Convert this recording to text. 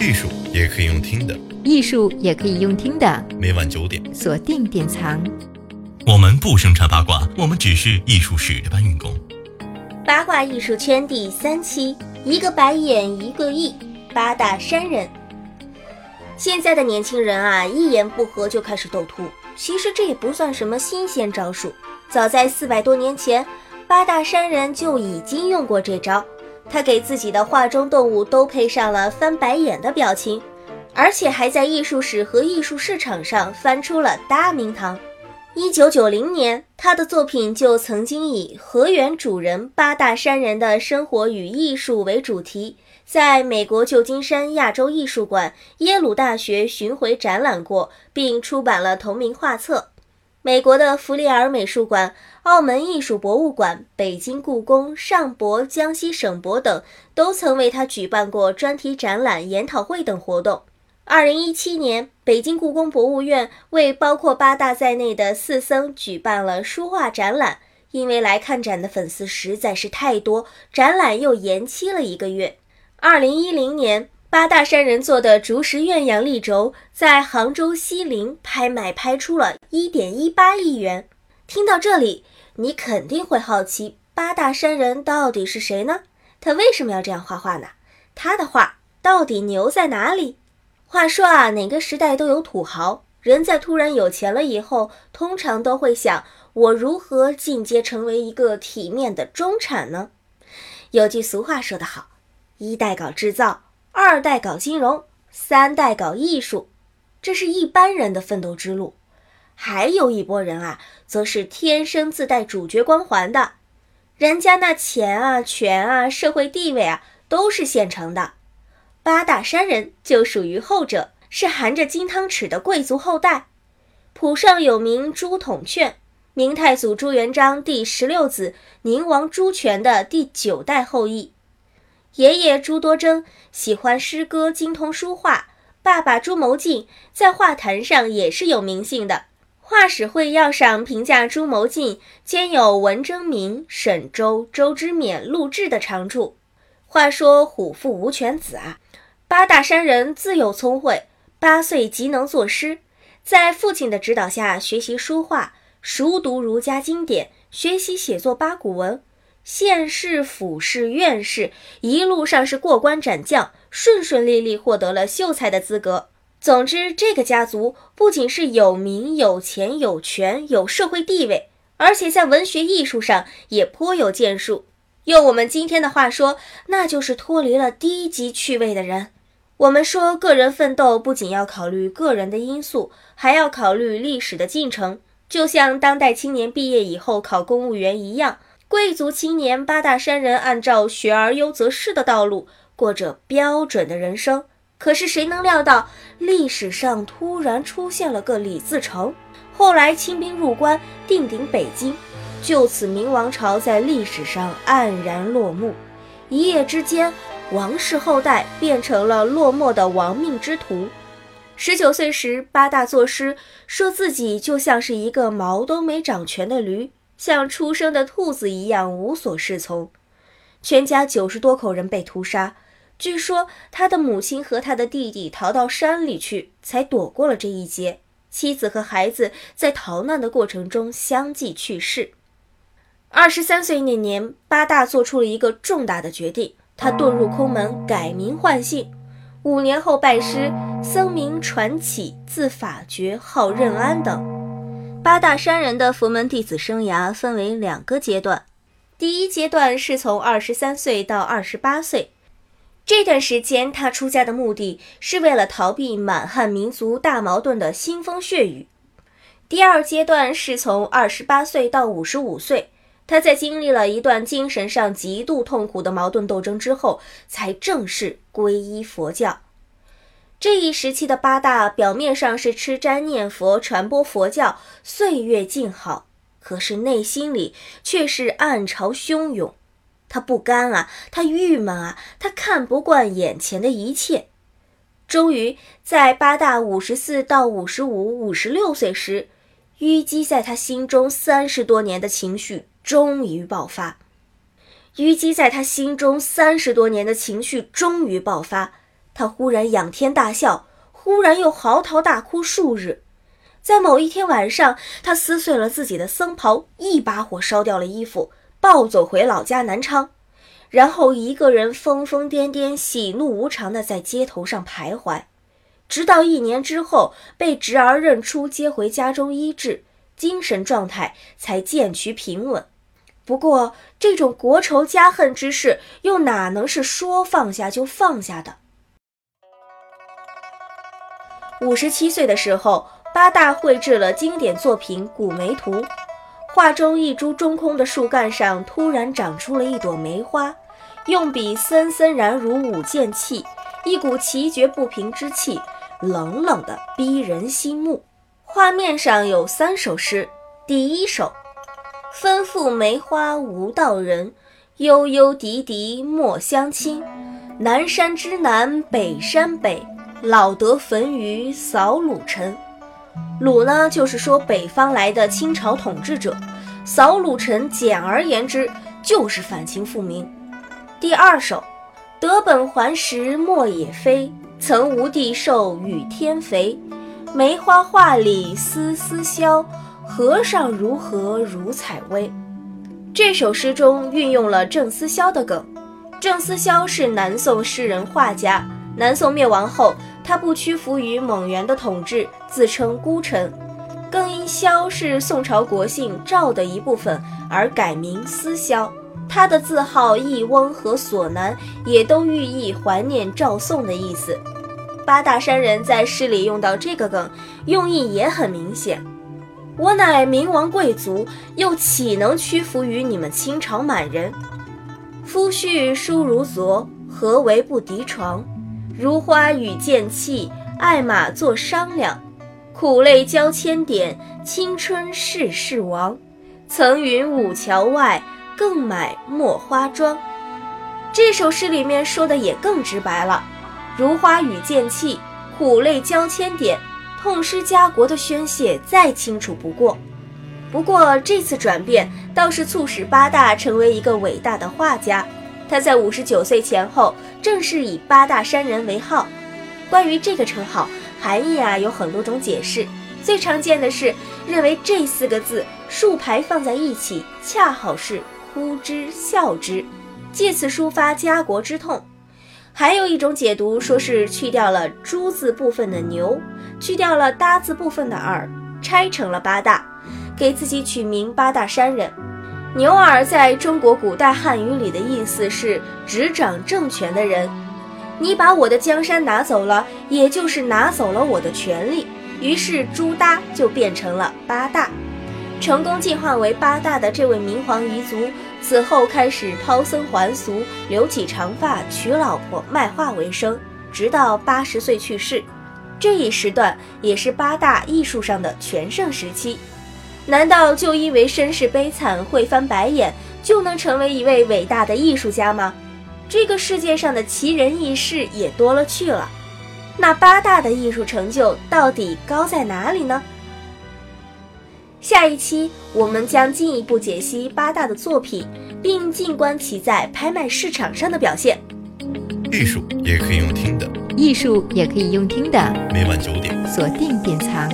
艺术也可以用听的，艺术也可以用听的。每晚九点，锁定典藏。我们不生产八卦，我们只是艺术史的搬运工。八卦艺术圈第三期，一个白眼一个亿，八大山人。现在的年轻人啊，一言不合就开始斗图。其实这也不算什么新鲜招数，早在四百多年前，八大山人就已经用过这招。他给自己的画中动物都配上了翻白眼的表情，而且还在艺术史和艺术市场上翻出了大名堂。一九九零年，他的作品就曾经以“河源主人八大山人的生活与艺术”为主题，在美国旧金山亚洲艺术馆、耶鲁大学巡回展览过，并出版了同名画册。美国的弗里尔美术馆、澳门艺术博物馆、北京故宫、上博、江西省博等都曾为他举办过专题展览、研讨会等活动。二零一七年，北京故宫博物院为包括八大在内的四僧举办了书画展览，因为来看展的粉丝实在是太多，展览又延期了一个月。二零一零年。八大山人做的竹石鸳鸯立轴在杭州西泠拍卖拍出了一点一八亿元。听到这里，你肯定会好奇，八大山人到底是谁呢？他为什么要这样画画呢？他的画到底牛在哪里？话说啊，哪个时代都有土豪，人在突然有钱了以后，通常都会想，我如何进阶成为一个体面的中产呢？有句俗话说得好，一代搞制造。二代搞金融，三代搞艺术，这是一般人的奋斗之路。还有一波人啊，则是天生自带主角光环的，人家那钱啊、权啊、社会地位啊，都是现成的。八大山人就属于后者，是含着金汤匙的贵族后代。谱上有名朱统劝，明太祖朱元璋第十六子，宁王朱权的第九代后裔。爷爷朱多征喜欢诗歌，精通书画。爸爸朱谋进在画坛上也是有名姓的。画史会要上评价朱谋进兼有文征明、沈周、周之勉、陆贽的长处。话说虎父无犬子啊，八大山人自幼聪慧，八岁即能作诗，在父亲的指导下学习书画，熟读儒家经典，学习写作八股文。县试、府试、院试，一路上是过关斩将，顺顺利利获得了秀才的资格。总之，这个家族不仅是有名、有钱、有权、有社会地位，而且在文学艺术上也颇有建树。用我们今天的话说，那就是脱离了低级趣味的人。我们说，个人奋斗不仅要考虑个人的因素，还要考虑历史的进程，就像当代青年毕业以后考公务员一样。贵族青年八大山人按照学而优则仕的道路过着标准的人生，可是谁能料到历史上突然出现了个李自成，后来清兵入关，定鼎北京，就此明王朝在历史上黯然落幕。一夜之间，王室后代变成了落寞的亡命之徒。十九岁时，八大作诗，说自己就像是一个毛都没长全的驴。像出生的兔子一样无所适从，全家九十多口人被屠杀。据说他的母亲和他的弟弟逃到山里去，才躲过了这一劫。妻子和孩子在逃难的过程中相继去世。二十三岁那年，八大做出了一个重大的决定，他遁入空门，改名换姓。五年后拜师，僧名传启，字法觉，号任安等。八大山人的佛门弟子生涯分为两个阶段，第一阶段是从二十三岁到二十八岁，这段时间他出家的目的是为了逃避满汉民族大矛盾的腥风血雨。第二阶段是从二十八岁到五十五岁，他在经历了一段精神上极度痛苦的矛盾斗争之后，才正式皈依佛教。这一时期的八大表面上是吃斋念佛、传播佛教，岁月静好，可是内心里却是暗潮汹涌。他不甘啊，他郁闷啊，他看不惯眼前的一切。终于在八大五十四到五十五、五十六岁时，淤积在他心中三十多年的情绪终于爆发。淤积在他心中三十多年的情绪终于爆发。他忽然仰天大笑，忽然又嚎啕大哭数日。在某一天晚上，他撕碎了自己的僧袍，一把火烧掉了衣服，暴走回老家南昌，然后一个人疯疯癫癫、喜怒无常地在街头上徘徊，直到一年之后被侄儿认出，接回家中医治，精神状态才渐趋平稳。不过，这种国仇家恨之事，又哪能是说放下就放下的？五十七岁的时候。八大绘制了经典作品《古梅图》，画中一株中空的树干上突然长出了一朵梅花，用笔森森然如舞剑气，一股奇绝不平之气，冷冷的逼人心目。画面上有三首诗，第一首：分付梅花无道人，悠悠笛笛莫相亲。南山之南北山北，老得焚于扫鲁尘。鲁呢，就是说北方来的清朝统治者，扫鲁臣，简而言之就是反清复明。第二首，得本还时莫也非，曾无地寿与天肥。梅花画里丝丝消，和尚如何如采薇。这首诗中运用了郑思肖的梗。郑思肖是南宋诗人画家，南宋灭亡后。他不屈服于蒙元的统治，自称孤臣，更因萧是宋朝国姓赵的一部分而改名思萧。他的字号义翁和索南也都寓意怀念赵宋的意思。八大山人在诗里用到这个梗，用意也很明显。我乃明王贵族，又岂能屈服于你们清朝满人？夫婿书如昨，何为不敌床？如花与剑气，爱马作商量，苦泪交千点，青春世事亡。曾云五桥外，更买墨花妆。这首诗里面说的也更直白了，如花与剑气，苦泪交千点，痛失家国的宣泄再清楚不过。不过这次转变倒是促使八大成为一个伟大的画家。他在五十九岁前后，正式以八大山人为号。关于这个称号含义啊，有很多种解释。最常见的是认为这四个字竖排放在一起，恰好是哭之笑之，借此抒发家国之痛。还有一种解读说是去掉了猪字部分的牛，去掉了搭字部分的耳，拆成了八大，给自己取名八大山人。牛耳在中国古代汉语里的意思是执掌政权的人。你把我的江山拿走了，也就是拿走了我的权利。于是朱耷就变成了八大，成功进化为八大的这位明皇遗族，此后开始抛僧还俗，留起长发，娶老婆，卖画为生，直到八十岁去世。这一时段也是八大艺术上的全盛时期。难道就因为身世悲惨会翻白眼就能成为一位伟大的艺术家吗？这个世界上的奇人异事也多了去了。那八大的艺术成就到底高在哪里呢？下一期我们将进一步解析八大的作品，并静观其在拍卖市场上的表现。艺术也可以用听的，艺术也可以用听的。每晚九点，锁定典藏。